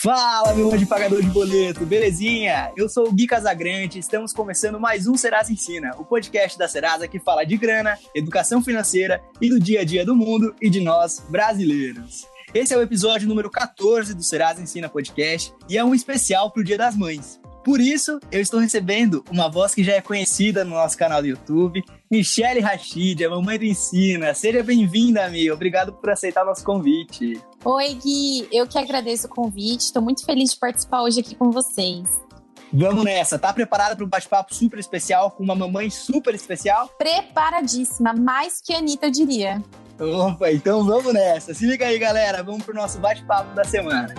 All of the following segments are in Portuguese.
Fala, meu anjo pagador de boleto, belezinha? Eu sou o Gui Casagrande, estamos começando mais um Serasa Ensina, o podcast da Serasa que fala de grana, educação financeira e do dia a dia do mundo e de nós, brasileiros. Esse é o episódio número 14 do Serasa Ensina Podcast e é um especial para o Dia das Mães. Por isso, eu estou recebendo uma voz que já é conhecida no nosso canal do YouTube, Michele Rachid, a mamãe do Ensina. Seja bem-vinda, Mi. Obrigado por aceitar nosso convite. Oi, Gui. Eu que agradeço o convite. Estou muito feliz de participar hoje aqui com vocês. Vamos nessa. Tá preparada para um bate-papo super especial com uma mamãe super especial? Preparadíssima, mais que a Anitta, eu diria. Opa, então vamos nessa. Se liga aí, galera. Vamos pro nosso bate-papo da semana.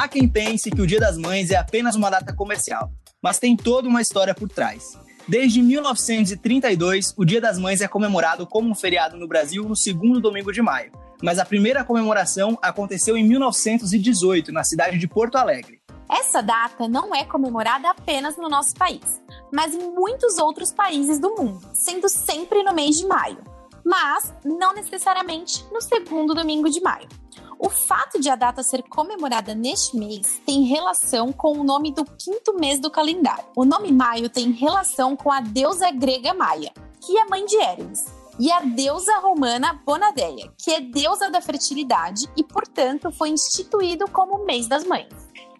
Há quem pense que o Dia das Mães é apenas uma data comercial, mas tem toda uma história por trás. Desde 1932, o Dia das Mães é comemorado como um feriado no Brasil no segundo domingo de maio, mas a primeira comemoração aconteceu em 1918, na cidade de Porto Alegre. Essa data não é comemorada apenas no nosso país, mas em muitos outros países do mundo, sendo sempre no mês de maio, mas não necessariamente no segundo domingo de maio. O fato de a data ser comemorada neste mês tem relação com o nome do quinto mês do calendário. O nome Maio tem relação com a deusa grega Maia, que é mãe de Hermes, e a deusa romana Bonadeia, que é deusa da fertilidade e, portanto, foi instituído como mês das mães.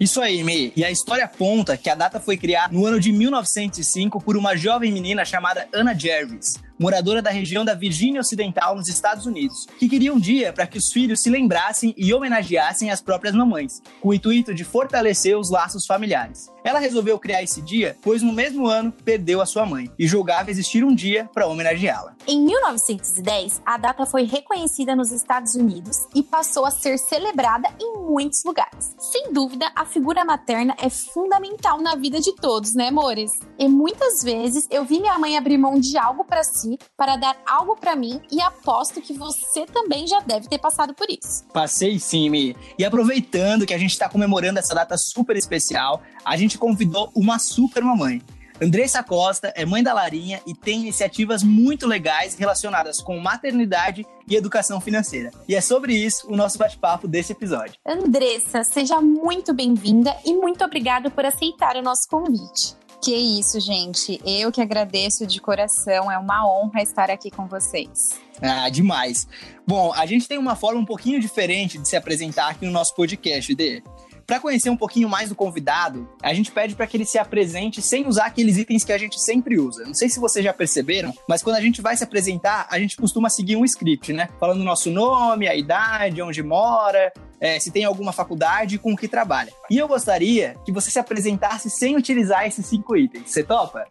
Isso aí, Mei. E a história conta que a data foi criada no ano de 1905 por uma jovem menina chamada Anna Jervis moradora da região da Virgínia Ocidental, nos Estados Unidos, que queria um dia para que os filhos se lembrassem e homenageassem as próprias mamães, com o intuito de fortalecer os laços familiares. Ela resolveu criar esse dia, pois no mesmo ano perdeu a sua mãe e julgava existir um dia para homenageá-la. Em 1910, a data foi reconhecida nos Estados Unidos e passou a ser celebrada em muitos lugares. Sem dúvida, a figura materna é fundamental na vida de todos, né, amores? E muitas vezes eu vi minha mãe abrir mão de algo para si para dar algo para mim e aposto que você também já deve ter passado por isso. Passei sim, Mi. E aproveitando que a gente está comemorando essa data super especial, a gente convidou uma super mamãe. Andressa Costa é mãe da Larinha e tem iniciativas muito legais relacionadas com maternidade e educação financeira. E é sobre isso o nosso bate-papo desse episódio. Andressa, seja muito bem-vinda e muito obrigada por aceitar o nosso convite. Que isso, gente. Eu que agradeço de coração. É uma honra estar aqui com vocês. Ah, demais. Bom, a gente tem uma forma um pouquinho diferente de se apresentar aqui no nosso podcast, Dê. Para conhecer um pouquinho mais do convidado, a gente pede para que ele se apresente sem usar aqueles itens que a gente sempre usa. Não sei se vocês já perceberam, mas quando a gente vai se apresentar, a gente costuma seguir um script, né? Falando o nosso nome, a idade, onde mora, é, se tem alguma faculdade com o que trabalha. E eu gostaria que você se apresentasse sem utilizar esses cinco itens. Você topa?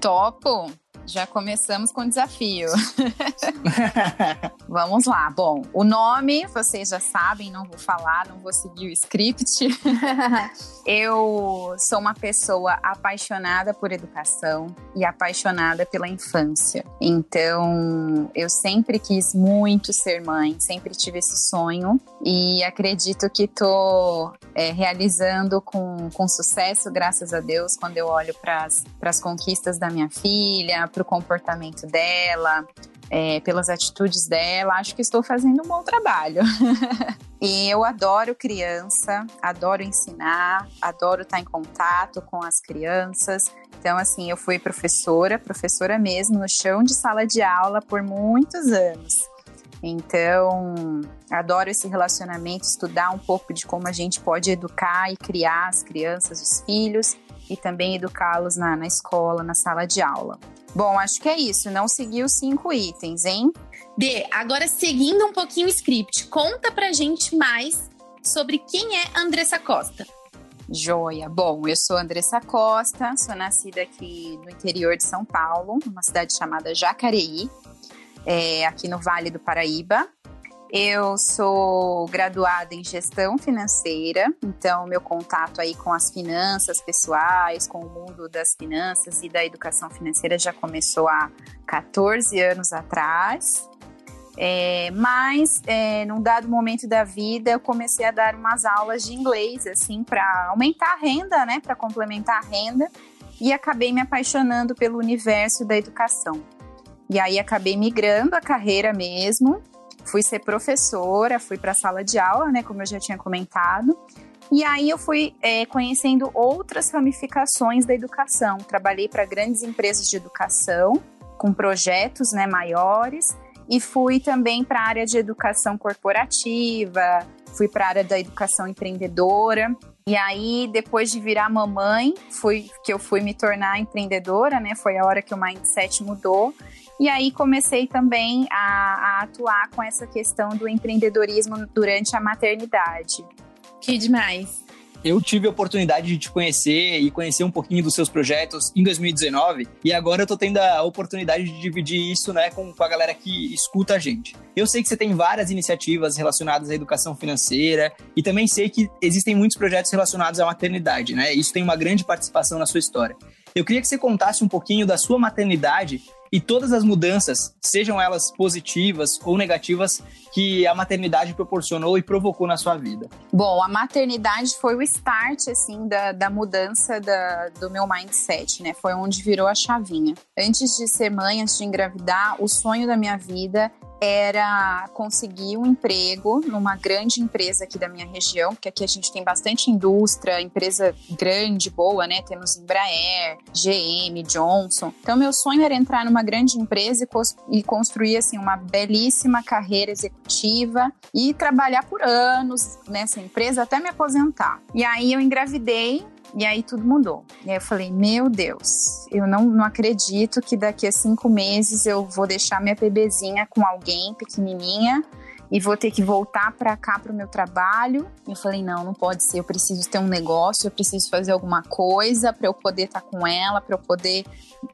Topo! Já começamos com o desafio. Vamos lá. Bom, o nome vocês já sabem, não vou falar, não vou seguir o script. eu sou uma pessoa apaixonada por educação e apaixonada pela infância. Então, eu sempre quis muito ser mãe, sempre tive esse sonho e acredito que tô é, realizando com, com sucesso, graças a Deus, quando eu olho para as conquistas da minha filha, para o comportamento dela, é, pelas atitudes dela, acho que estou fazendo um bom trabalho. e eu adoro criança, adoro ensinar, adoro estar em contato com as crianças. Então, assim, eu fui professora, professora mesmo, no chão de sala de aula por muitos anos. Então, adoro esse relacionamento, estudar um pouco de como a gente pode educar e criar as crianças, os filhos, e também educá-los na, na escola, na sala de aula. Bom, acho que é isso. Não segui os cinco itens, hein? D, agora seguindo um pouquinho o script, conta pra gente mais sobre quem é Andressa Costa. Joia. Bom, eu sou Andressa Costa, sou nascida aqui no interior de São Paulo, numa cidade chamada Jacareí, é, aqui no Vale do Paraíba. Eu sou graduada em gestão financeira, então meu contato aí com as finanças pessoais, com o mundo das finanças e da educação financeira já começou há 14 anos atrás. É, mas, é, num dado momento da vida, eu comecei a dar umas aulas de inglês, assim, para aumentar a renda, né, para complementar a renda. e acabei me apaixonando pelo universo da educação. E aí acabei migrando a carreira mesmo, fui ser professora, fui para a sala de aula, né, como eu já tinha comentado. E aí eu fui é, conhecendo outras ramificações da educação. Trabalhei para grandes empresas de educação, com projetos né, maiores, e fui também para a área de educação corporativa, fui para a área da educação empreendedora. E aí, depois de virar mamãe, fui que eu fui me tornar empreendedora, né? Foi a hora que o mindset mudou. E aí comecei também a, a atuar com essa questão do empreendedorismo durante a maternidade. Que demais eu tive a oportunidade de te conhecer e conhecer um pouquinho dos seus projetos em 2019 e agora eu tô tendo a oportunidade de dividir isso, né, com, com a galera que escuta a gente. Eu sei que você tem várias iniciativas relacionadas à educação financeira e também sei que existem muitos projetos relacionados à maternidade, né? Isso tem uma grande participação na sua história. Eu queria que você contasse um pouquinho da sua maternidade e todas as mudanças, sejam elas positivas ou negativas, que a maternidade proporcionou e provocou na sua vida? Bom, a maternidade foi o start, assim, da, da mudança da, do meu mindset, né? Foi onde virou a chavinha. Antes de ser mãe, antes de engravidar, o sonho da minha vida era conseguir um emprego numa grande empresa aqui da minha região, porque aqui a gente tem bastante indústria, empresa grande, boa, né? Temos Embraer, GM, Johnson. Então, meu sonho era entrar numa grande empresa e, construir, assim, uma belíssima carreira executiva e trabalhar por anos nessa empresa até me aposentar. E aí eu engravidei e aí tudo mudou. E aí eu falei, meu Deus, eu não, não acredito que daqui a cinco meses eu vou deixar minha bebezinha com alguém pequenininha e vou ter que voltar para cá para o meu trabalho. E eu falei, não, não pode ser. Eu preciso ter um negócio, eu preciso fazer alguma coisa para eu poder estar tá com ela, para eu poder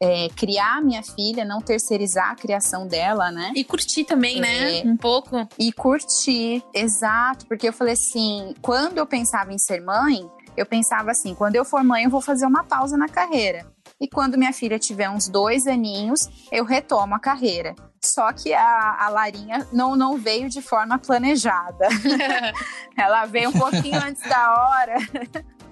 é, criar minha filha, não terceirizar a criação dela, né? E curtir também, né? é, né? Um pouco. E curtir, exato. Porque eu falei assim, quando eu pensava em ser mãe, eu pensava assim: quando eu for mãe, eu vou fazer uma pausa na carreira. E quando minha filha tiver uns dois aninhos, eu retomo a carreira. Só que a, a Larinha não, não veio de forma planejada. Ela veio um pouquinho antes da hora.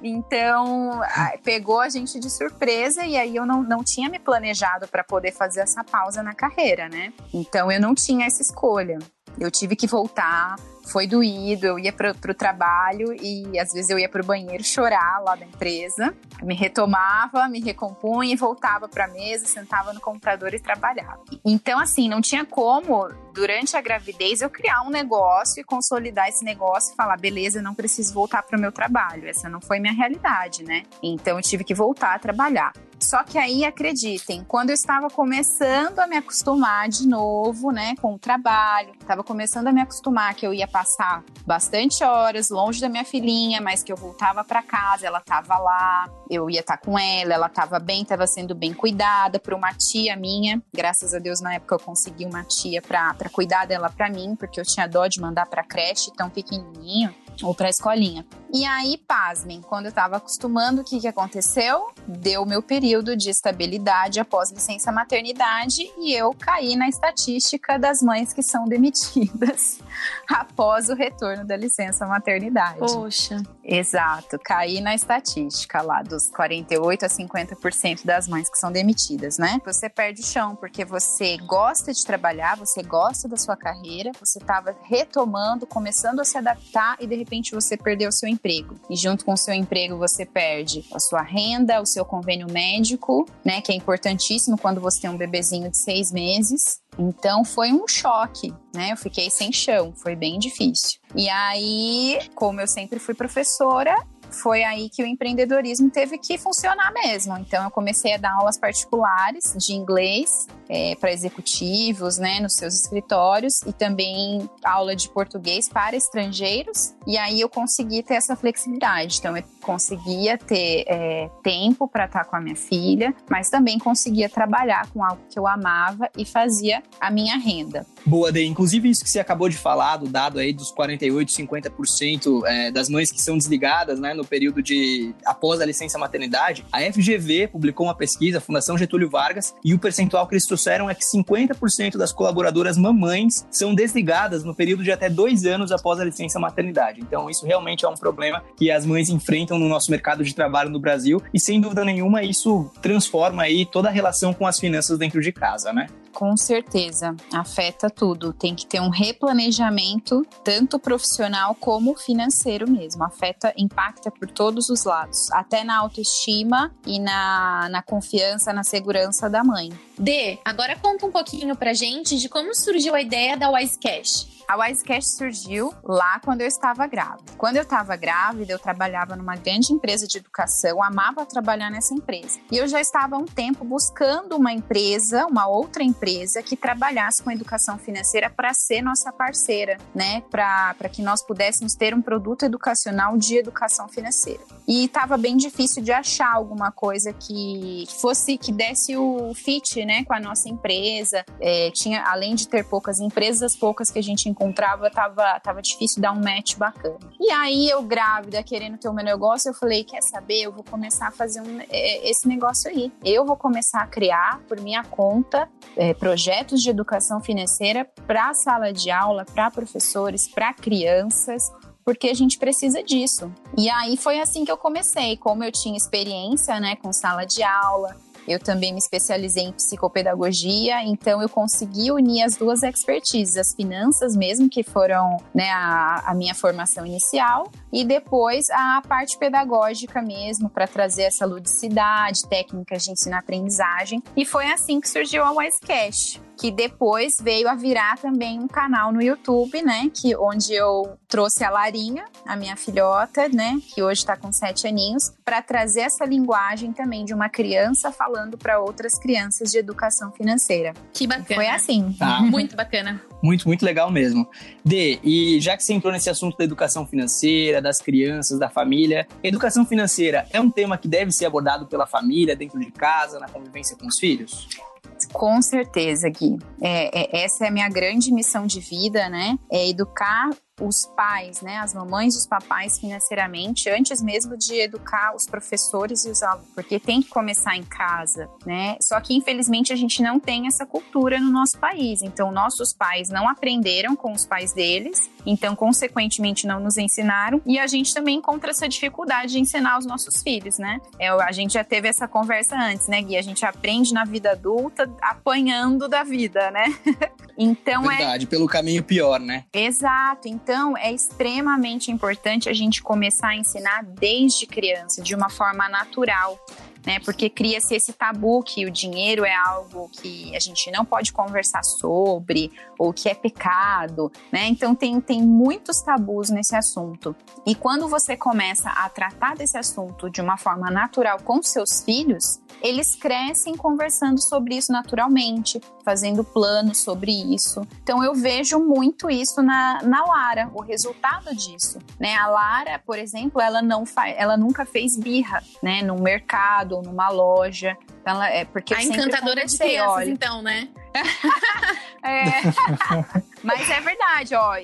Então, pegou a gente de surpresa e aí eu não, não tinha me planejado para poder fazer essa pausa na carreira, né? Então, eu não tinha essa escolha. Eu tive que voltar, foi doído, eu ia pro, pro trabalho e às vezes eu ia pro banheiro chorar lá da empresa, me retomava, me recompunha e voltava pra mesa, sentava no computador e trabalhava. Então, assim, não tinha como, durante a gravidez, eu criar um negócio e consolidar esse negócio e falar, beleza, não preciso voltar pro meu trabalho. Essa não foi minha realidade, né? Então, eu tive que voltar a trabalhar. Só que aí, acreditem, quando eu estava começando a me acostumar de novo, né, com o trabalho, estava começando a me acostumar que eu ia passar bastante horas longe da minha filhinha, mas que eu voltava para casa, ela estava lá, eu ia estar tá com ela, ela estava bem, estava sendo bem cuidada por uma tia minha. Graças a Deus, na época eu consegui uma tia para cuidar dela para mim, porque eu tinha dó de mandar para creche tão pequenininho ou para escolinha. E aí, pasmem, quando eu estava acostumando, o que, que aconteceu? Deu meu período de estabilidade após licença maternidade e eu caí na estatística das mães que são demitidas após o retorno da licença maternidade. Poxa. Exato, caí na estatística lá dos 48 a 50% das mães que são demitidas, né? Você perde o chão porque você gosta de trabalhar, você gosta da sua carreira, você estava retomando, começando a se adaptar e de repente você perdeu o seu emprego. E junto com o seu emprego você perde a sua renda, o seu convênio médico, né, que é importantíssimo quando você tem um bebezinho de seis meses. Então foi um choque, né? Eu fiquei sem chão, foi bem difícil. E aí, como eu sempre fui professora, foi aí que o empreendedorismo teve que funcionar mesmo. Então, eu comecei a dar aulas particulares de inglês é, para executivos, né, nos seus escritórios e também aula de português para estrangeiros. E aí eu consegui ter essa flexibilidade. Então, eu conseguia ter é, tempo para estar com a minha filha, mas também conseguia trabalhar com algo que eu amava e fazia a minha renda. Boa, Dê. Inclusive, isso que você acabou de falar, do dado aí dos 48, 50% é, das mães que são desligadas, né, no período de após a licença maternidade, a FGV publicou uma pesquisa, a Fundação Getúlio Vargas, e o percentual que eles trouxeram é que 50% das colaboradoras mamães são desligadas no período de até dois anos após a licença maternidade. Então, isso realmente é um problema que as mães enfrentam no nosso mercado de trabalho no Brasil e, sem dúvida nenhuma, isso transforma aí toda a relação com as finanças dentro de casa, né? Com certeza, afeta tudo. Tem que ter um replanejamento, tanto profissional como financeiro mesmo. Afeta, impacta por todos os lados, até na autoestima e na, na confiança, na segurança da mãe. D, agora conta um pouquinho pra gente de como surgiu a ideia da Wise Cash. A Wisecast surgiu lá quando eu estava grávida. Quando eu estava grávida, eu trabalhava numa grande empresa de educação, amava trabalhar nessa empresa. E eu já estava há um tempo buscando uma empresa, uma outra empresa que trabalhasse com educação financeira para ser nossa parceira, né? Para que nós pudéssemos ter um produto educacional de educação financeira. E estava bem difícil de achar alguma coisa que fosse que desse o fit, né, com a nossa empresa. É, tinha, além de ter poucas empresas, as poucas que a gente encontrava, tava, tava difícil dar um match bacana. E aí eu grávida, querendo ter o meu negócio, eu falei, quer saber, eu vou começar a fazer um, é, esse negócio aí. Eu vou começar a criar, por minha conta, é, projetos de educação financeira para sala de aula, para professores, para crianças, porque a gente precisa disso. E aí foi assim que eu comecei, como eu tinha experiência, né, com sala de aula, eu também me especializei em psicopedagogia, então eu consegui unir as duas expertises, as finanças mesmo, que foram né, a, a minha formação inicial, e depois a parte pedagógica mesmo, para trazer essa ludicidade, técnicas de ensino-aprendizagem. E foi assim que surgiu a Wisecast que depois veio a virar também um canal no YouTube, né? Que onde eu trouxe a Larinha, a minha filhota, né? Que hoje está com sete aninhos, para trazer essa linguagem também de uma criança falando para outras crianças de educação financeira. Que bacana. Foi assim. Tá. Muito bacana. Muito, muito legal mesmo. D, e já que você entrou nesse assunto da educação financeira, das crianças, da família, educação financeira é um tema que deve ser abordado pela família, dentro de casa, na convivência com os filhos? Com certeza, Gui. É, é, essa é a minha grande missão de vida, né? É educar os pais, né, as mamães e os papais financeiramente, antes mesmo de educar os professores e os alunos, porque tem que começar em casa, né? Só que infelizmente a gente não tem essa cultura no nosso país. Então nossos pais não aprenderam com os pais deles, então consequentemente não nos ensinaram e a gente também encontra essa dificuldade de ensinar os nossos filhos, né? É, a gente já teve essa conversa antes, né, Gui? A gente aprende na vida adulta apanhando da vida, né? então Verdade, é Verdade, pelo caminho pior, né? Exato. Então então, é extremamente importante a gente começar a ensinar desde criança, de uma forma natural né? Porque cria-se esse tabu que o dinheiro é algo que a gente não pode conversar sobre ou que é pecado, né? Então tem, tem muitos tabus nesse assunto. E quando você começa a tratar desse assunto de uma forma natural com seus filhos, eles crescem conversando sobre isso naturalmente, fazendo planos sobre isso. Então eu vejo muito isso na, na Lara, o resultado disso, né? A Lara, por exemplo, ela não ela nunca fez birra, né, no mercado ou numa loja. Então, ela é porque a encantadora de crianças, olha, então, né? é. Mas é verdade, ó.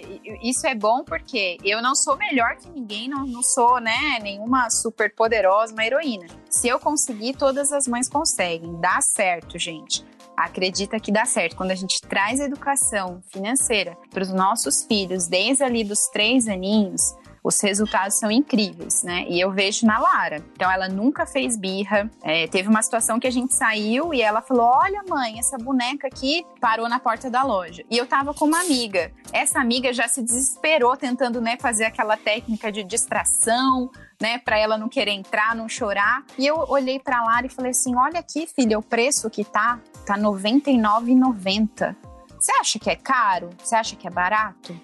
Isso é bom porque eu não sou melhor que ninguém, não, não sou, né, nenhuma super poderosa, uma heroína. Se eu conseguir, todas as mães conseguem. Dá certo, gente acredita que dá certo. Quando a gente traz educação financeira para os nossos filhos, desde ali dos três aninhos, os resultados são incríveis, né? E eu vejo na Lara. Então, ela nunca fez birra. É, teve uma situação que a gente saiu e ela falou: Olha, mãe, essa boneca aqui parou na porta da loja. E eu tava com uma amiga. Essa amiga já se desesperou tentando, né, fazer aquela técnica de distração, né, para ela não querer entrar, não chorar. E eu olhei para Lara e falei assim: "Olha aqui, filha, o preço que tá, tá R$ 99,90. Você acha que é caro? Você acha que é barato?"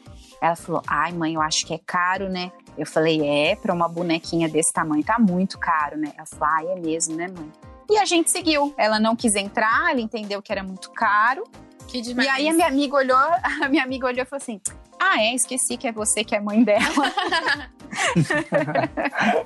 Ela falou: ai, mãe, eu acho que é caro, né? Eu falei: é, para uma bonequinha desse tamanho tá muito caro, né? Ela falou: ai, é mesmo, né, mãe? E a gente seguiu. Ela não quis entrar, ela entendeu que era muito caro. Que demais. E aí a minha amiga olhou, a minha amiga olhou e falou assim: Ah, é, esqueci que é você que é mãe dela.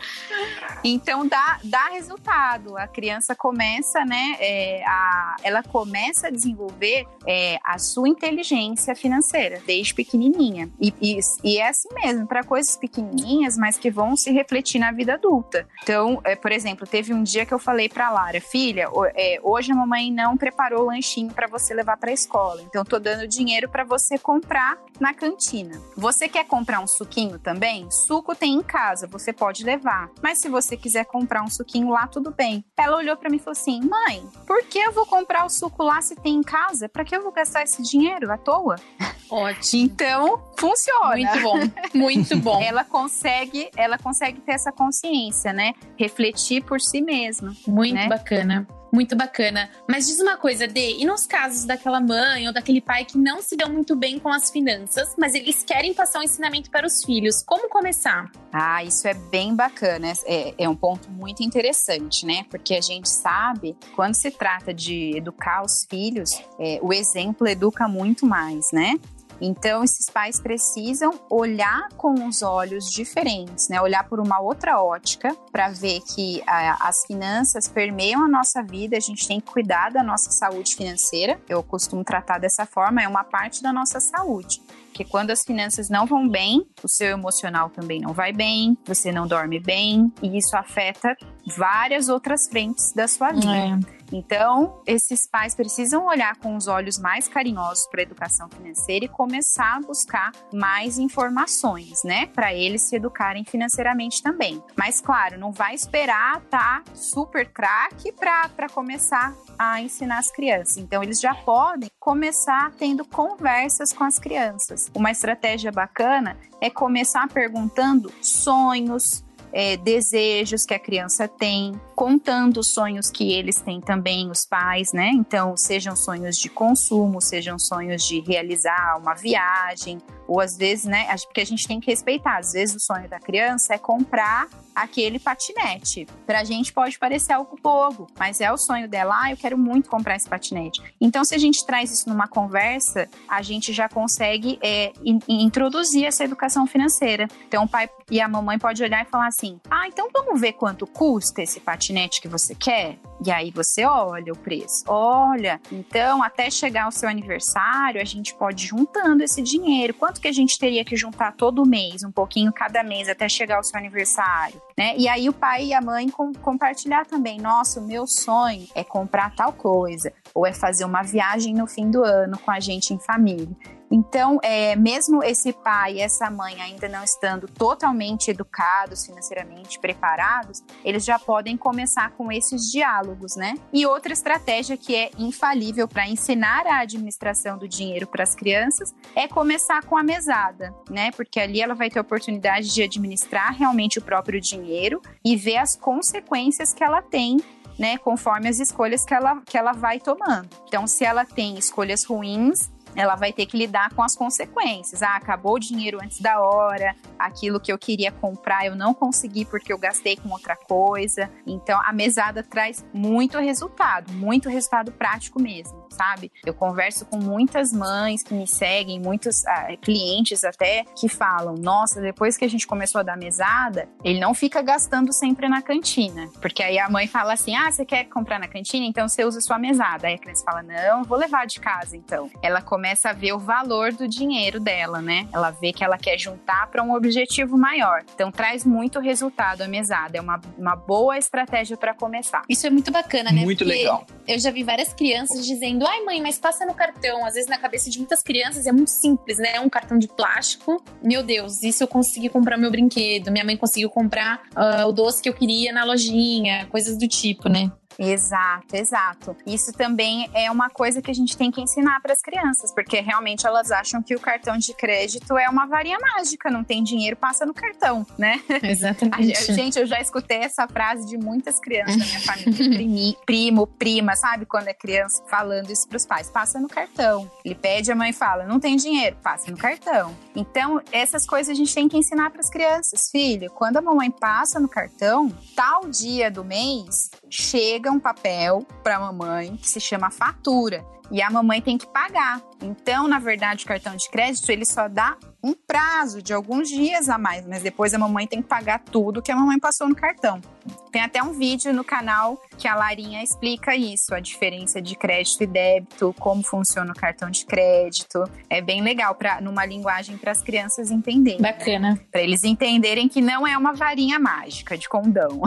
então dá, dá resultado. A criança começa, né? É, a, ela começa a desenvolver é, a sua inteligência financeira desde pequenininha. E, e, e é assim mesmo, para coisas pequenininhas, mas que vão se refletir na vida adulta. Então, é, por exemplo, teve um dia que eu falei para Lara, filha, é, hoje a mamãe não preparou o lanchinho para você levar para a escola. Então, tô dando dinheiro para você comprar na cantina. Você quer comprar um suquinho também? Suco tem em casa, você pode levar. Mas se você quiser comprar um suquinho lá, tudo bem. Ela olhou para mim e falou assim: "Mãe, por que eu vou comprar o suco lá se tem em casa? Para que eu vou gastar esse dinheiro à toa?" Ótimo. Então, funciona. Muito bom. Muito bom. ela consegue, ela consegue ter essa consciência, né? Refletir por si mesma. Muito né? bacana. Muito bacana. Mas diz uma coisa, Dê, e nos casos daquela mãe ou daquele pai que não se deu muito bem com as finanças, mas eles querem passar um ensinamento para os filhos, como começar? Ah, isso é bem bacana. É, é um ponto muito interessante, né? Porque a gente sabe, quando se trata de educar os filhos, é, o exemplo educa muito mais, né? Então, esses pais precisam olhar com os olhos diferentes, né? Olhar por uma outra ótica para ver que a, as finanças permeiam a nossa vida, a gente tem que cuidar da nossa saúde financeira. Eu costumo tratar dessa forma, é uma parte da nossa saúde. Porque quando as finanças não vão bem, o seu emocional também não vai bem, você não dorme bem, e isso afeta várias outras frentes da sua vida. É. Então, esses pais precisam olhar com os olhos mais carinhosos para a educação financeira e começar a buscar mais informações, né, para eles se educarem financeiramente também. Mas, claro, não vai esperar tá super craque para começar a ensinar as crianças. Então, eles já podem começar tendo conversas com as crianças. Uma estratégia bacana é começar perguntando sonhos, é, desejos que a criança tem, contando os sonhos que eles têm também, os pais, né? Então, sejam sonhos de consumo, sejam sonhos de realizar uma viagem, ou às vezes, né? Porque a gente tem que respeitar. Às vezes, o sonho da criança é comprar aquele patinete. Pra gente pode parecer algo bobo, mas é o sonho dela. Ah, eu quero muito comprar esse patinete. Então, se a gente traz isso numa conversa, a gente já consegue é, in introduzir essa educação financeira. Então, o pai e a mamãe pode olhar e falar assim: ah, então vamos ver quanto custa esse patinete que você quer? E aí você olha o preço. Olha, então até chegar o seu aniversário, a gente pode ir juntando esse dinheiro. Quanto que a gente teria que juntar todo mês, um pouquinho cada mês até chegar o seu aniversário, né? E aí o pai e a mãe com, compartilhar também, nossa, o meu sonho é comprar tal coisa, ou é fazer uma viagem no fim do ano com a gente em família. Então, é, mesmo esse pai e essa mãe ainda não estando totalmente educados, financeiramente preparados, eles já podem começar com esses diálogos, né? E outra estratégia que é infalível para ensinar a administração do dinheiro para as crianças é começar com a mesada, né? Porque ali ela vai ter oportunidade de administrar realmente o próprio dinheiro e ver as consequências que ela tem né, conforme as escolhas que ela, que ela vai tomando. Então, se ela tem escolhas ruins, ela vai ter que lidar com as consequências. Ah, acabou o dinheiro antes da hora, aquilo que eu queria comprar eu não consegui porque eu gastei com outra coisa. Então a mesada traz muito resultado, muito resultado prático mesmo, sabe? Eu converso com muitas mães que me seguem, muitos ah, clientes até que falam: nossa, depois que a gente começou a dar mesada, ele não fica gastando sempre na cantina. Porque aí a mãe fala assim: ah, você quer comprar na cantina? Então você usa sua mesada. Aí a criança fala: não, vou levar de casa então. Ela começa começa a ver o valor do dinheiro dela, né? Ela vê que ela quer juntar para um objetivo maior. Então traz muito resultado a mesada. É uma, uma boa estratégia para começar. Isso é muito bacana, né? Muito Porque legal. Eu já vi várias crianças dizendo: ai, mãe, mas passa no cartão. Às vezes na cabeça de muitas crianças é muito simples, né? Um cartão de plástico. Meu Deus, isso eu consegui comprar meu brinquedo. Minha mãe conseguiu comprar uh, o doce que eu queria na lojinha, coisas do tipo, né? Exato, exato. Isso também é uma coisa que a gente tem que ensinar para as crianças, porque realmente elas acham que o cartão de crédito é uma varinha mágica, não tem dinheiro, passa no cartão, né? Exatamente. A, gente, eu já escutei essa frase de muitas crianças da minha família, primi, primo, prima, sabe? Quando é criança, falando isso para os pais, passa no cartão. Ele pede, a mãe fala, não tem dinheiro, passa no cartão. Então, essas coisas a gente tem que ensinar para as crianças. Filho, quando a mamãe passa no cartão, tal dia do mês, chega um papel para a mamãe que se chama fatura e a mamãe tem que pagar. Então, na verdade, o cartão de crédito ele só dá um prazo de alguns dias a mais, mas depois a mamãe tem que pagar tudo que a mamãe passou no cartão. Tem até um vídeo no canal que a Larinha explica isso, a diferença de crédito e débito, como funciona o cartão de crédito. É bem legal para numa linguagem para as crianças entenderem. Bacana. Para eles entenderem que não é uma varinha mágica de condão.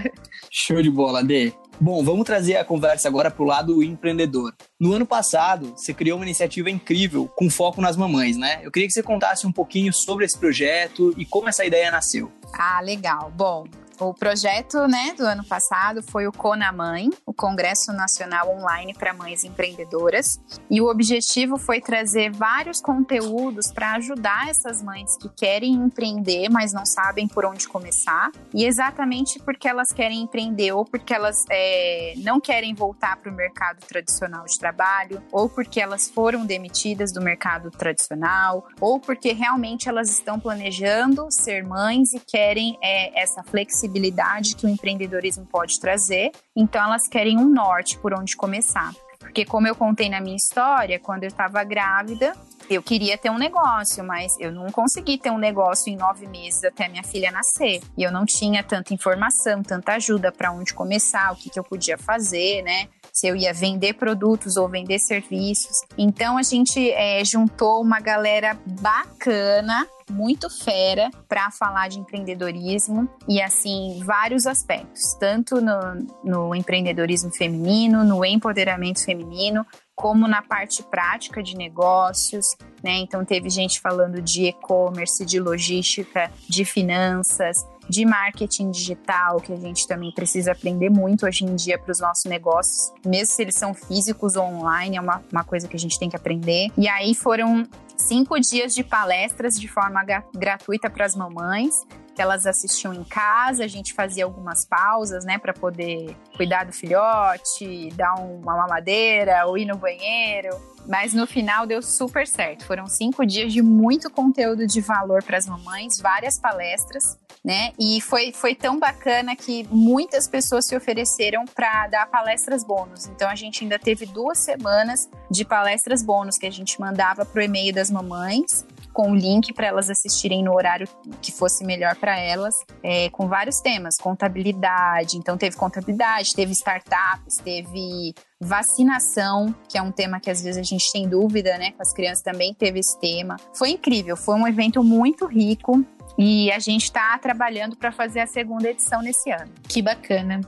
Show de bola, Dê. Bom, vamos trazer a conversa agora para o lado empreendedor. No ano passado, você criou uma iniciativa incrível com foco nas mamães, né? Eu queria que você contasse um pouquinho sobre esse projeto e como essa ideia nasceu. Ah, legal. Bom, o projeto né, do ano passado foi o Conamãe, o Congresso Nacional Online para Mães Empreendedoras. E o objetivo foi trazer vários conteúdos para ajudar essas mães que querem empreender, mas não sabem por onde começar. E exatamente porque elas querem empreender, ou porque elas é, não querem voltar para o mercado tradicional de trabalho, ou porque elas foram demitidas do mercado tradicional, ou porque realmente elas estão planejando ser mães e querem é, essa flexibilidade flexibilidade que o empreendedorismo pode trazer. Então, elas querem um norte por onde começar. Porque, como eu contei na minha história, quando eu estava grávida, eu queria ter um negócio, mas eu não consegui ter um negócio em nove meses até minha filha nascer. E eu não tinha tanta informação, tanta ajuda para onde começar, o que, que eu podia fazer, né? Se eu ia vender produtos ou vender serviços. Então a gente é, juntou uma galera bacana muito fera para falar de empreendedorismo e assim vários aspectos, tanto no, no empreendedorismo feminino, no empoderamento feminino, como na parte prática de negócios, né? Então teve gente falando de e-commerce, de logística, de finanças, de marketing digital, que a gente também precisa aprender muito hoje em dia para os nossos negócios, mesmo se eles são físicos ou online, é uma, uma coisa que a gente tem que aprender. E aí foram cinco dias de palestras de forma gratuita para as mamães que elas assistiam em casa, a gente fazia algumas pausas, né, para poder cuidar do filhote, dar uma mamadeira ou ir no banheiro. Mas no final deu super certo. Foram cinco dias de muito conteúdo de valor para as mamães, várias palestras, né? E foi, foi tão bacana que muitas pessoas se ofereceram para dar palestras bônus. Então a gente ainda teve duas semanas de palestras bônus que a gente mandava para o e-mail das mamães com o link para elas assistirem no horário que fosse melhor para elas, é, com vários temas, contabilidade. Então teve contabilidade, teve startups, teve vacinação, que é um tema que às vezes a gente tem dúvida, né? Com as crianças também teve esse tema. Foi incrível, foi um evento muito rico. E a gente está trabalhando para fazer a segunda edição nesse ano. Que bacana.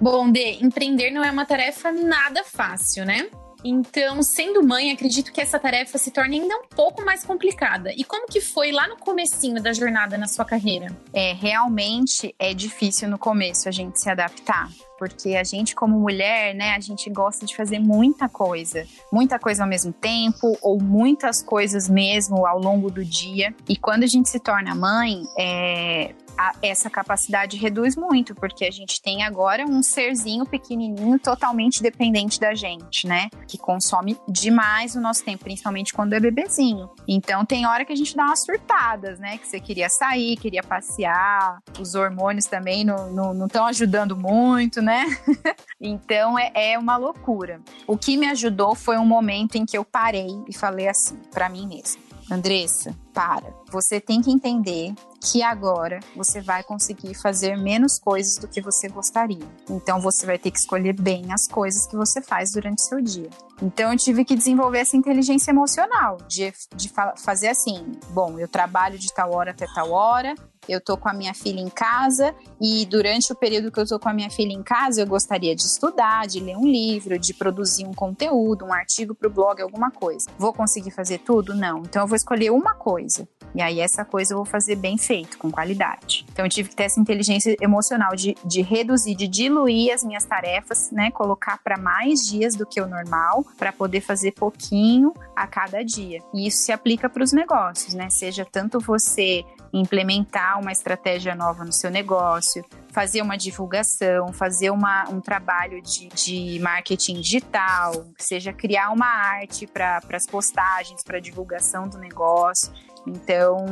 Bom, Dê, empreender não é uma tarefa nada fácil, né? Então, sendo mãe, acredito que essa tarefa se torne ainda um pouco mais complicada. E como que foi lá no comecinho da jornada na sua carreira? É, realmente é difícil no começo a gente se adaptar porque a gente como mulher, né, a gente gosta de fazer muita coisa, muita coisa ao mesmo tempo ou muitas coisas mesmo ao longo do dia. E quando a gente se torna mãe, é, a, essa capacidade reduz muito, porque a gente tem agora um serzinho pequenininho totalmente dependente da gente, né? Que consome demais o nosso tempo, principalmente quando é bebezinho. Então tem hora que a gente dá umas surtadas, né? Que você queria sair, queria passear, os hormônios também não estão ajudando muito, né? então é, é uma loucura. O que me ajudou foi um momento em que eu parei e falei assim, para mim mesma. Andressa, para. Você tem que entender que agora você vai conseguir fazer menos coisas do que você gostaria. Então você vai ter que escolher bem as coisas que você faz durante seu dia. Então eu tive que desenvolver essa inteligência emocional, de, de fazer assim: bom, eu trabalho de tal hora até tal hora, eu tô com a minha filha em casa e durante o período que eu tô com a minha filha em casa, eu gostaria de estudar, de ler um livro, de produzir um conteúdo, um artigo para o blog, alguma coisa. Vou conseguir fazer tudo? Não. Então eu vou escolher uma coisa. E aí essa coisa eu vou fazer bem feito, com qualidade. Então eu tive que ter essa inteligência emocional de, de reduzir, de diluir as minhas tarefas, né? Colocar para mais dias do que o normal, para poder fazer pouquinho a cada dia. E isso se aplica para os negócios, né? Seja tanto você implementar uma estratégia nova no seu negócio, fazer uma divulgação, fazer uma, um trabalho de, de marketing digital, seja criar uma arte para as postagens, para divulgação do negócio. Então,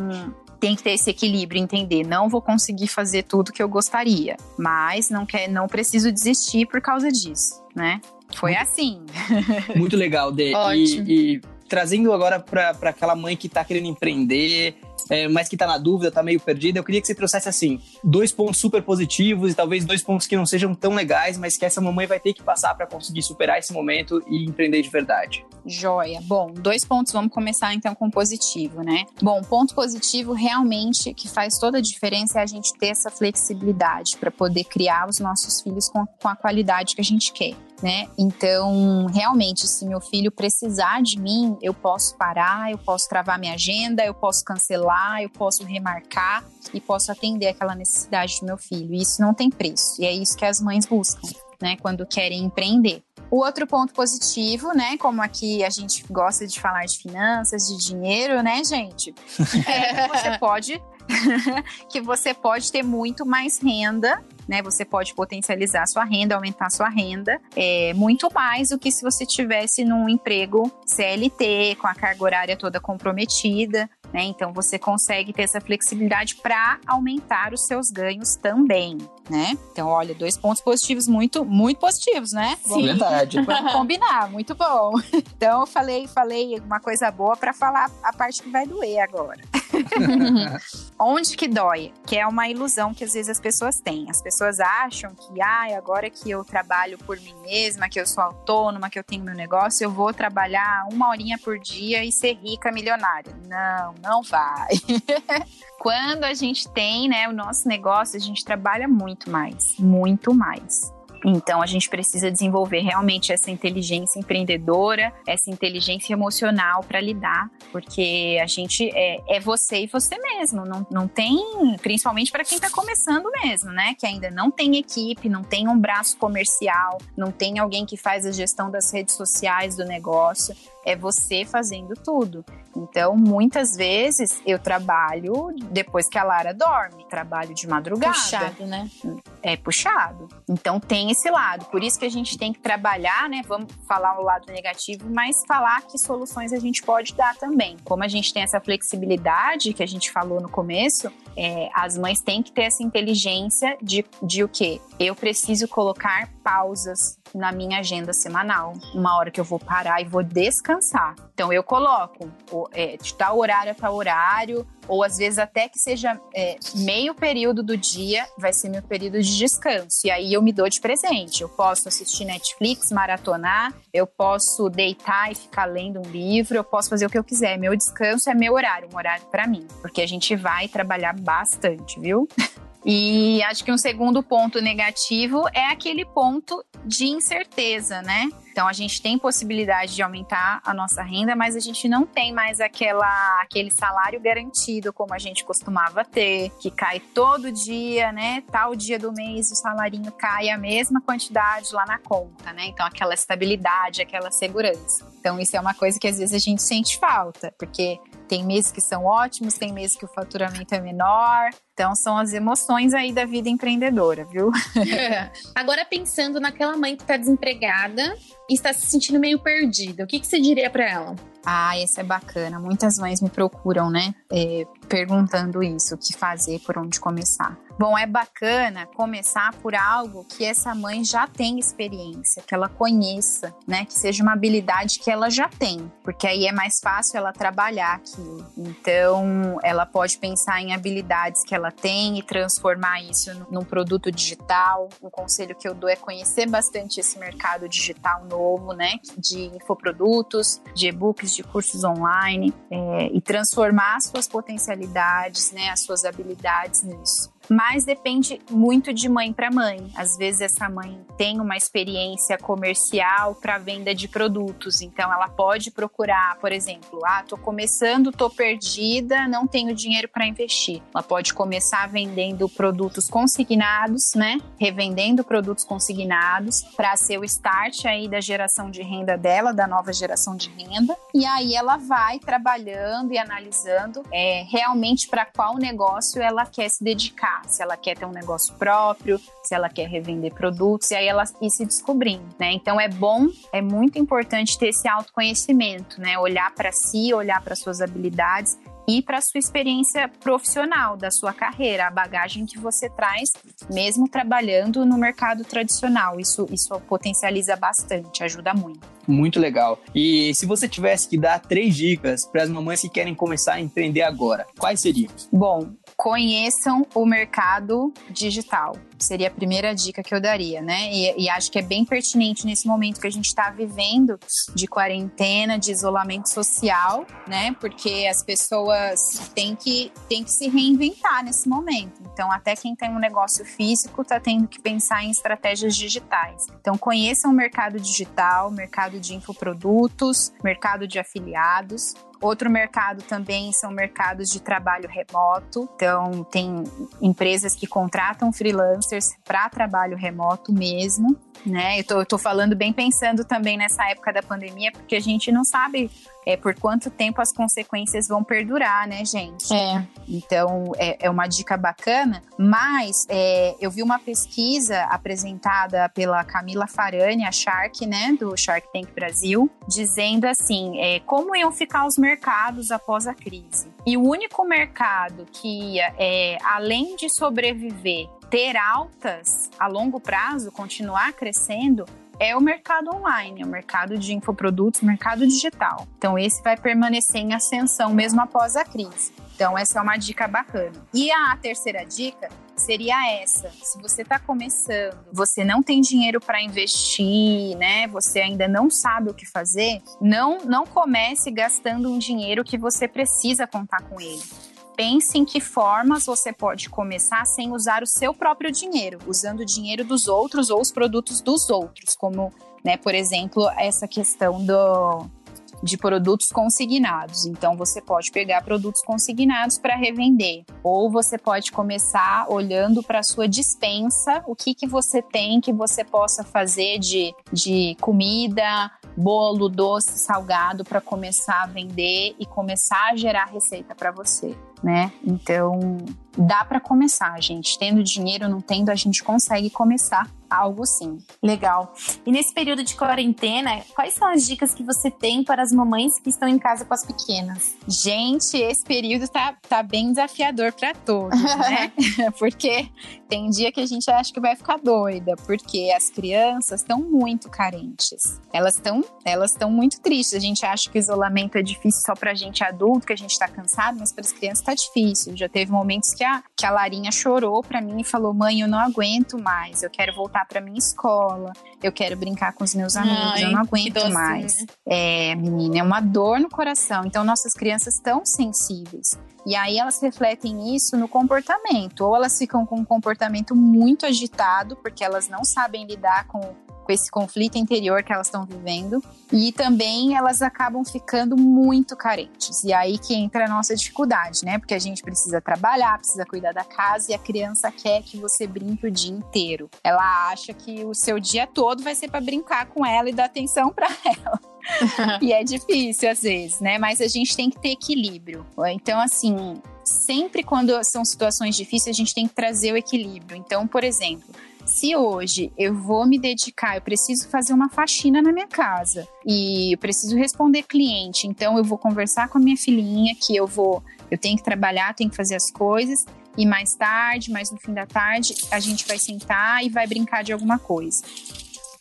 tem que ter esse equilíbrio, entender, não vou conseguir fazer tudo que eu gostaria, mas não quer, não preciso desistir por causa disso, né? Foi muito, assim. Muito legal, Dê. Ótimo. E, e trazendo agora para aquela mãe que está querendo empreender, é, mas que está na dúvida, está meio perdida, eu queria que você trouxesse assim, dois pontos super positivos e talvez dois pontos que não sejam tão legais, mas que essa mamãe vai ter que passar para conseguir superar esse momento e empreender de verdade. Joia. Bom, dois pontos, vamos começar então com positivo, né? Bom, ponto positivo realmente que faz toda a diferença é a gente ter essa flexibilidade para poder criar os nossos filhos com, com a qualidade que a gente quer né? Então, realmente, se meu filho precisar de mim, eu posso parar, eu posso travar minha agenda, eu posso cancelar, eu posso remarcar e posso atender aquela necessidade do meu filho. E isso não tem preço. E é isso que as mães buscam, né? Quando querem empreender. O outro ponto positivo, né? Como aqui a gente gosta de falar de finanças, de dinheiro, né, gente? É você pode que você pode ter muito mais renda né? Você pode potencializar sua renda, aumentar sua renda, é, muito mais do que se você tivesse num emprego CLT, com a carga horária toda comprometida, né? Então você consegue ter essa flexibilidade para aumentar os seus ganhos também, né? Então, olha, dois pontos positivos muito, muito positivos, né? Sim, verdade. Vamos combinar, muito bom. Então, eu falei, falei uma coisa boa para falar a parte que vai doer agora. Onde que dói? Que é uma ilusão que às vezes as pessoas têm. As pessoas acham que, ah, agora que eu trabalho por mim mesma, que eu sou autônoma, que eu tenho meu negócio, eu vou trabalhar uma horinha por dia e ser rica, milionária. Não, não vai. Quando a gente tem, né, o nosso negócio, a gente trabalha muito mais, muito mais. Então a gente precisa desenvolver realmente essa inteligência empreendedora, essa inteligência emocional para lidar, porque a gente é, é, você e você mesmo, não, não tem, principalmente para quem está começando mesmo, né? Que ainda não tem equipe, não tem um braço comercial, não tem alguém que faz a gestão das redes sociais do negócio é você fazendo tudo. Então, muitas vezes eu trabalho depois que a Lara dorme, trabalho de madrugada. Puxado, né? É puxado. Então tem esse lado. Por isso que a gente tem que trabalhar, né? Vamos falar o lado negativo, mas falar que soluções a gente pode dar também. Como a gente tem essa flexibilidade que a gente falou no começo, é, as mães têm que ter essa inteligência de, de o quê? Eu preciso colocar pausas na minha agenda semanal. Uma hora que eu vou parar e vou descansar. Então eu coloco é, de tal horário a tal horário, ou às vezes até que seja é, meio período do dia, vai ser meu período de descanso. E aí eu me dou de presente. Eu posso assistir Netflix, maratonar, eu posso deitar e ficar lendo um livro, eu posso fazer o que eu quiser. Meu descanso é meu horário, um horário para mim, porque a gente vai trabalhar bastante, viu? E acho que um segundo ponto negativo é aquele ponto de incerteza, né? Então a gente tem possibilidade de aumentar a nossa renda, mas a gente não tem mais aquela, aquele salário garantido como a gente costumava ter, que cai todo dia, né? Tal dia do mês o salarinho cai a mesma quantidade lá na conta, né? Então aquela estabilidade, aquela segurança. Então isso é uma coisa que às vezes a gente sente falta, porque tem meses que são ótimos, tem meses que o faturamento é menor. Então, são as emoções aí da vida empreendedora, viu? Agora, pensando naquela mãe que está desempregada está se sentindo meio perdida, o que, que você diria para ela? Ah, esse é bacana. Muitas mães me procuram, né? É, perguntando isso, o que fazer, por onde começar. Bom, é bacana começar por algo que essa mãe já tem experiência, que ela conheça, né? Que seja uma habilidade que ela já tem, porque aí é mais fácil ela trabalhar aquilo. Então, ela pode pensar em habilidades que ela tem e transformar isso num produto digital. Um conselho que eu dou é conhecer bastante esse mercado digital novo, né? De infoprodutos, de e-books, de cursos online é, e transformar as suas potencialidades, né? As suas habilidades nisso mas depende muito de mãe para mãe. Às vezes essa mãe tem uma experiência comercial para venda de produtos, então ela pode procurar, por exemplo, ah, tô começando, tô perdida, não tenho dinheiro para investir. Ela pode começar vendendo produtos consignados, né? Revendendo produtos consignados para ser o start aí da geração de renda dela, da nova geração de renda. E aí ela vai trabalhando e analisando é, realmente para qual negócio ela quer se dedicar se ela quer ter um negócio próprio, se ela quer revender produtos, e aí ela ir se descobrindo, né? Então é bom, é muito importante ter esse autoconhecimento, né? Olhar para si, olhar para suas habilidades e para sua experiência profissional, da sua carreira, a bagagem que você traz, mesmo trabalhando no mercado tradicional. Isso, isso potencializa bastante, ajuda muito. Muito legal. E se você tivesse que dar três dicas para as mamães que querem começar a empreender agora, quais seriam? Bom, conheçam o mercado digital. Seria a primeira dica que eu daria, né? E, e acho que é bem pertinente nesse momento que a gente está vivendo de quarentena, de isolamento social, né? Porque as pessoas têm que, têm que se reinventar nesse momento. Então, até quem tem um negócio físico está tendo que pensar em estratégias digitais. Então, conheçam o mercado digital, mercado de infoprodutos, mercado de afiliados. Outro mercado também são mercados de trabalho remoto. Então, tem empresas que contratam freelancers para trabalho remoto mesmo. Né? Eu, tô, eu tô falando bem pensando também nessa época da pandemia, porque a gente não sabe é, por quanto tempo as consequências vão perdurar, né, gente? É. Então, é, é uma dica bacana, mas é, eu vi uma pesquisa apresentada pela Camila Farani, a Shark, né, do Shark Tank Brasil, dizendo assim, é, como iam ficar os mercados após a crise. E o único mercado que ia, é, além de sobreviver, ter altas a longo prazo, continuar crescendo, é o mercado online, é o mercado de infoprodutos, mercado digital. Então, esse vai permanecer em ascensão mesmo após a crise. Então, essa é uma dica bacana. E a terceira dica seria essa. Se você está começando, você não tem dinheiro para investir, né? Você ainda não sabe o que fazer, não não comece gastando um dinheiro que você precisa contar com ele pense em que formas você pode começar sem usar o seu próprio dinheiro, usando o dinheiro dos outros ou os produtos dos outros, como, né, por exemplo, essa questão do de produtos consignados. Então você pode pegar produtos consignados para revender, ou você pode começar olhando para a sua dispensa, o que que você tem que você possa fazer de, de comida, bolo, doce, salgado para começar a vender e começar a gerar receita para você, né? Então, dá para começar, gente. Tendo dinheiro, não tendo, a gente consegue começar algo sim. Legal. E nesse período de quarentena, quais são as dicas que você tem para as mamães que estão em casa com as pequenas? Gente, esse período tá, tá bem desafiador para todos, né? porque tem dia que a gente acha que vai ficar doida, porque as crianças estão muito carentes. Elas estão elas estão muito tristes. A gente acha que o isolamento é difícil só pra gente adulto, que a gente tá cansado, mas para as crianças tá difícil. Já teve momentos que que a Larinha chorou para mim e falou: "Mãe, eu não aguento mais. Eu quero voltar para minha escola, eu quero brincar com os meus amigos, Ai, eu não aguento mais. É, menina, é uma dor no coração. Então, nossas crianças estão sensíveis. E aí elas refletem isso no comportamento. Ou elas ficam com um comportamento muito agitado, porque elas não sabem lidar com com esse conflito interior que elas estão vivendo. E também elas acabam ficando muito carentes. E aí que entra a nossa dificuldade, né? Porque a gente precisa trabalhar, precisa cuidar da casa e a criança quer que você brinque o dia inteiro. Ela acha que o seu dia todo vai ser para brincar com ela e dar atenção para ela. e é difícil às vezes, né? Mas a gente tem que ter equilíbrio. Então, assim, sempre quando são situações difíceis, a gente tem que trazer o equilíbrio. Então, por exemplo, se hoje eu vou me dedicar, eu preciso fazer uma faxina na minha casa e eu preciso responder cliente, então eu vou conversar com a minha filhinha que eu vou, eu tenho que trabalhar, tenho que fazer as coisas e mais tarde, mais no fim da tarde, a gente vai sentar e vai brincar de alguma coisa.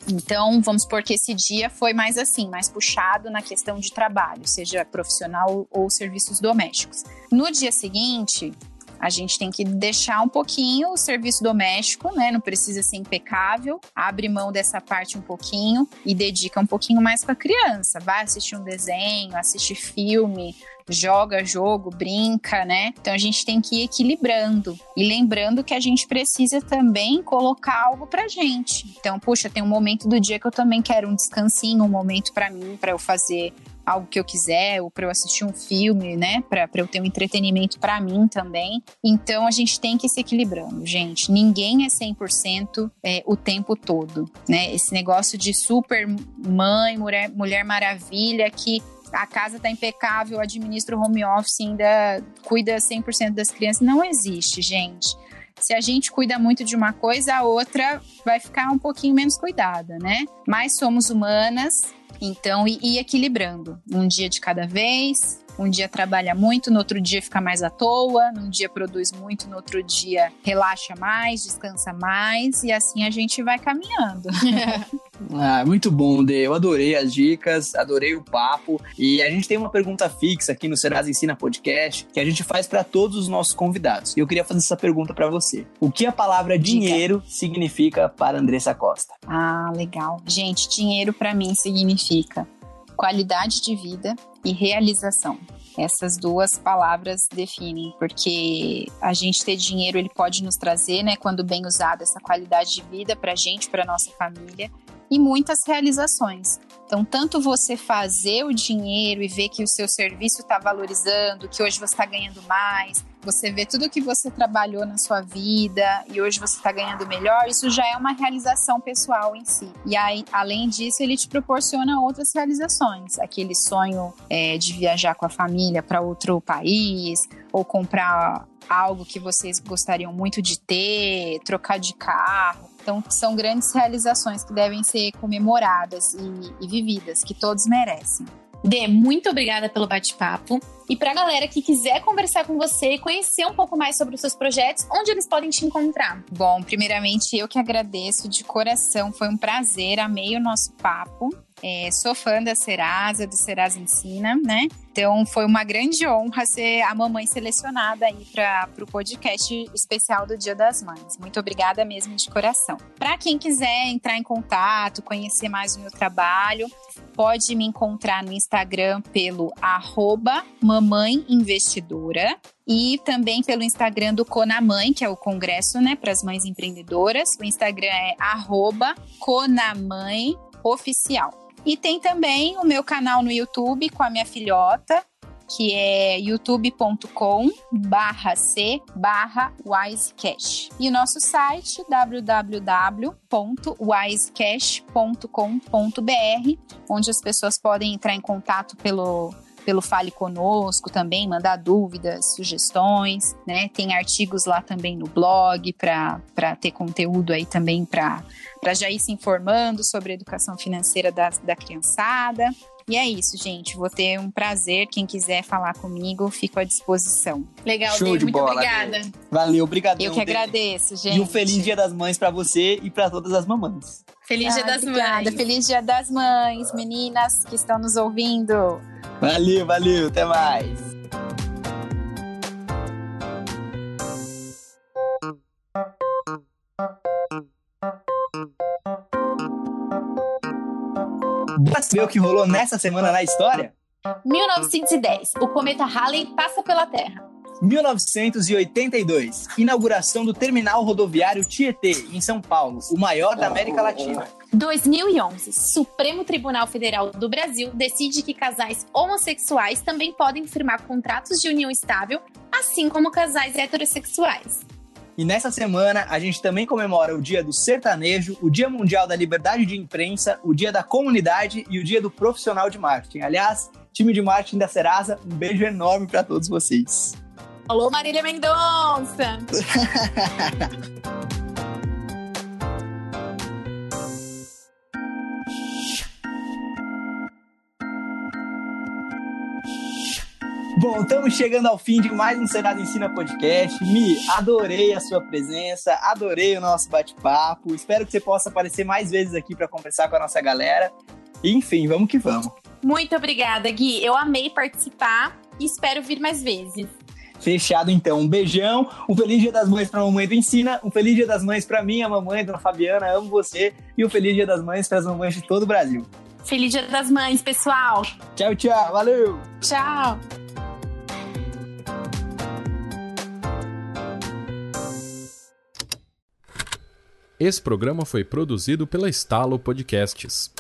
Então, vamos supor que esse dia foi mais assim, mais puxado na questão de trabalho, seja profissional ou serviços domésticos. No dia seguinte, a gente tem que deixar um pouquinho o serviço doméstico, né? Não precisa ser impecável. Abre mão dessa parte um pouquinho e dedica um pouquinho mais para a criança. Vai assistir um desenho, assistir filme, joga jogo, brinca, né? Então a gente tem que ir equilibrando e lembrando que a gente precisa também colocar algo pra gente. Então, puxa, tem um momento do dia que eu também quero um descansinho, um momento para mim, para eu fazer algo que eu quiser, ou para eu assistir um filme, né? Para eu ter um entretenimento para mim também. Então a gente tem que ir se equilibrando, gente. Ninguém é 100% é, o tempo todo, né? Esse negócio de super mãe, mulher, mulher maravilha que a casa tá impecável, administra o home office, ainda cuida 100% das crianças, não existe, gente. Se a gente cuida muito de uma coisa, a outra vai ficar um pouquinho menos cuidada, né? Mas somos humanas, então, e, e equilibrando, um dia de cada vez, Um dia trabalha muito, no outro dia fica mais à toa, num dia produz muito, no outro dia relaxa mais, descansa mais e assim a gente vai caminhando. ah, muito bom, Dê. Eu adorei as dicas, adorei o papo e a gente tem uma pergunta fixa aqui no Serasa Ensina Podcast que a gente faz para todos os nossos convidados. E eu queria fazer essa pergunta para você. O que a palavra dinheiro Dica. significa para Andressa Costa? Ah, legal. Gente, dinheiro para mim significa qualidade de vida e realização. Essas duas palavras definem, porque a gente ter dinheiro ele pode nos trazer, né, quando bem usado, essa qualidade de vida para a gente, para nossa família e muitas realizações. Então, tanto você fazer o dinheiro e ver que o seu serviço está valorizando, que hoje você está ganhando mais, você vê tudo que você trabalhou na sua vida e hoje você está ganhando melhor, isso já é uma realização pessoal em si. E aí, além disso, ele te proporciona outras realizações. Aquele sonho é, de viajar com a família para outro país, ou comprar algo que vocês gostariam muito de ter, trocar de carro. Então, são grandes realizações que devem ser comemoradas e, e vividas, que todos merecem. Dê, muito obrigada pelo bate-papo. E para a galera que quiser conversar com você e conhecer um pouco mais sobre os seus projetos, onde eles podem te encontrar? Bom, primeiramente eu que agradeço de coração, foi um prazer, amei o nosso papo. É, sou fã da Serasa, do Serasa Ensina, né? Então foi uma grande honra ser a mamãe selecionada aí para o podcast especial do Dia das Mães. Muito obrigada mesmo de coração. Para quem quiser entrar em contato, conhecer mais o meu trabalho, pode me encontrar no Instagram pelo arroba mamãe investidora e também pelo Instagram do Conamãe, que é o congresso, né, para as mães empreendedoras. O Instagram é arroba. E tem também o meu canal no YouTube com a minha filhota, que é youtube.com barra c barra wisecash. E o nosso site www.wisecash.com.br, onde as pessoas podem entrar em contato pelo pelo Fale Conosco também, mandar dúvidas, sugestões, né? Tem artigos lá também no blog para ter conteúdo aí também para já ir se informando sobre a educação financeira da, da criançada. E é isso, gente. Vou ter um prazer. Quem quiser falar comigo, fico à disposição. Legal, Show de muito bola, obrigada. Valeu, obrigado. Eu que agradeço, gente. E um feliz Dia das Mães para você e para todas as mamães. Feliz Dia ah, das obrigada. Mães. Feliz Dia das Mães, meninas que estão nos ouvindo. Valeu, valeu, até mais. Bora ver o que rolou nessa semana na história? 1910, o cometa Halley passa pela Terra. 1982, inauguração do terminal rodoviário Tietê, em São Paulo, o maior da América Latina. 2011, Supremo Tribunal Federal do Brasil decide que casais homossexuais também podem firmar contratos de união estável, assim como casais heterossexuais. E nessa semana a gente também comemora o Dia do Sertanejo, o Dia Mundial da Liberdade de Imprensa, o Dia da Comunidade e o Dia do Profissional de Marketing. Aliás, time de marketing da Serasa, um beijo enorme para todos vocês. Alô, Marília Mendonça! Bom, estamos chegando ao fim de mais um Senado Ensina Podcast. Mi, adorei a sua presença, adorei o nosso bate-papo. Espero que você possa aparecer mais vezes aqui para conversar com a nossa galera. Enfim, vamos que vamos. Muito obrigada, Gui. Eu amei participar e espero vir mais vezes. Fechado então. Um beijão, um feliz dia das mães para a mamãe do Ensina, um feliz dia das mães para mim, a mamãe, dona Fabiana, amo você, e um feliz dia das mães para as mamães de todo o Brasil. Feliz dia das mães, pessoal. Tchau, tchau. Valeu. Tchau. Esse programa foi produzido pela Estalo Podcasts.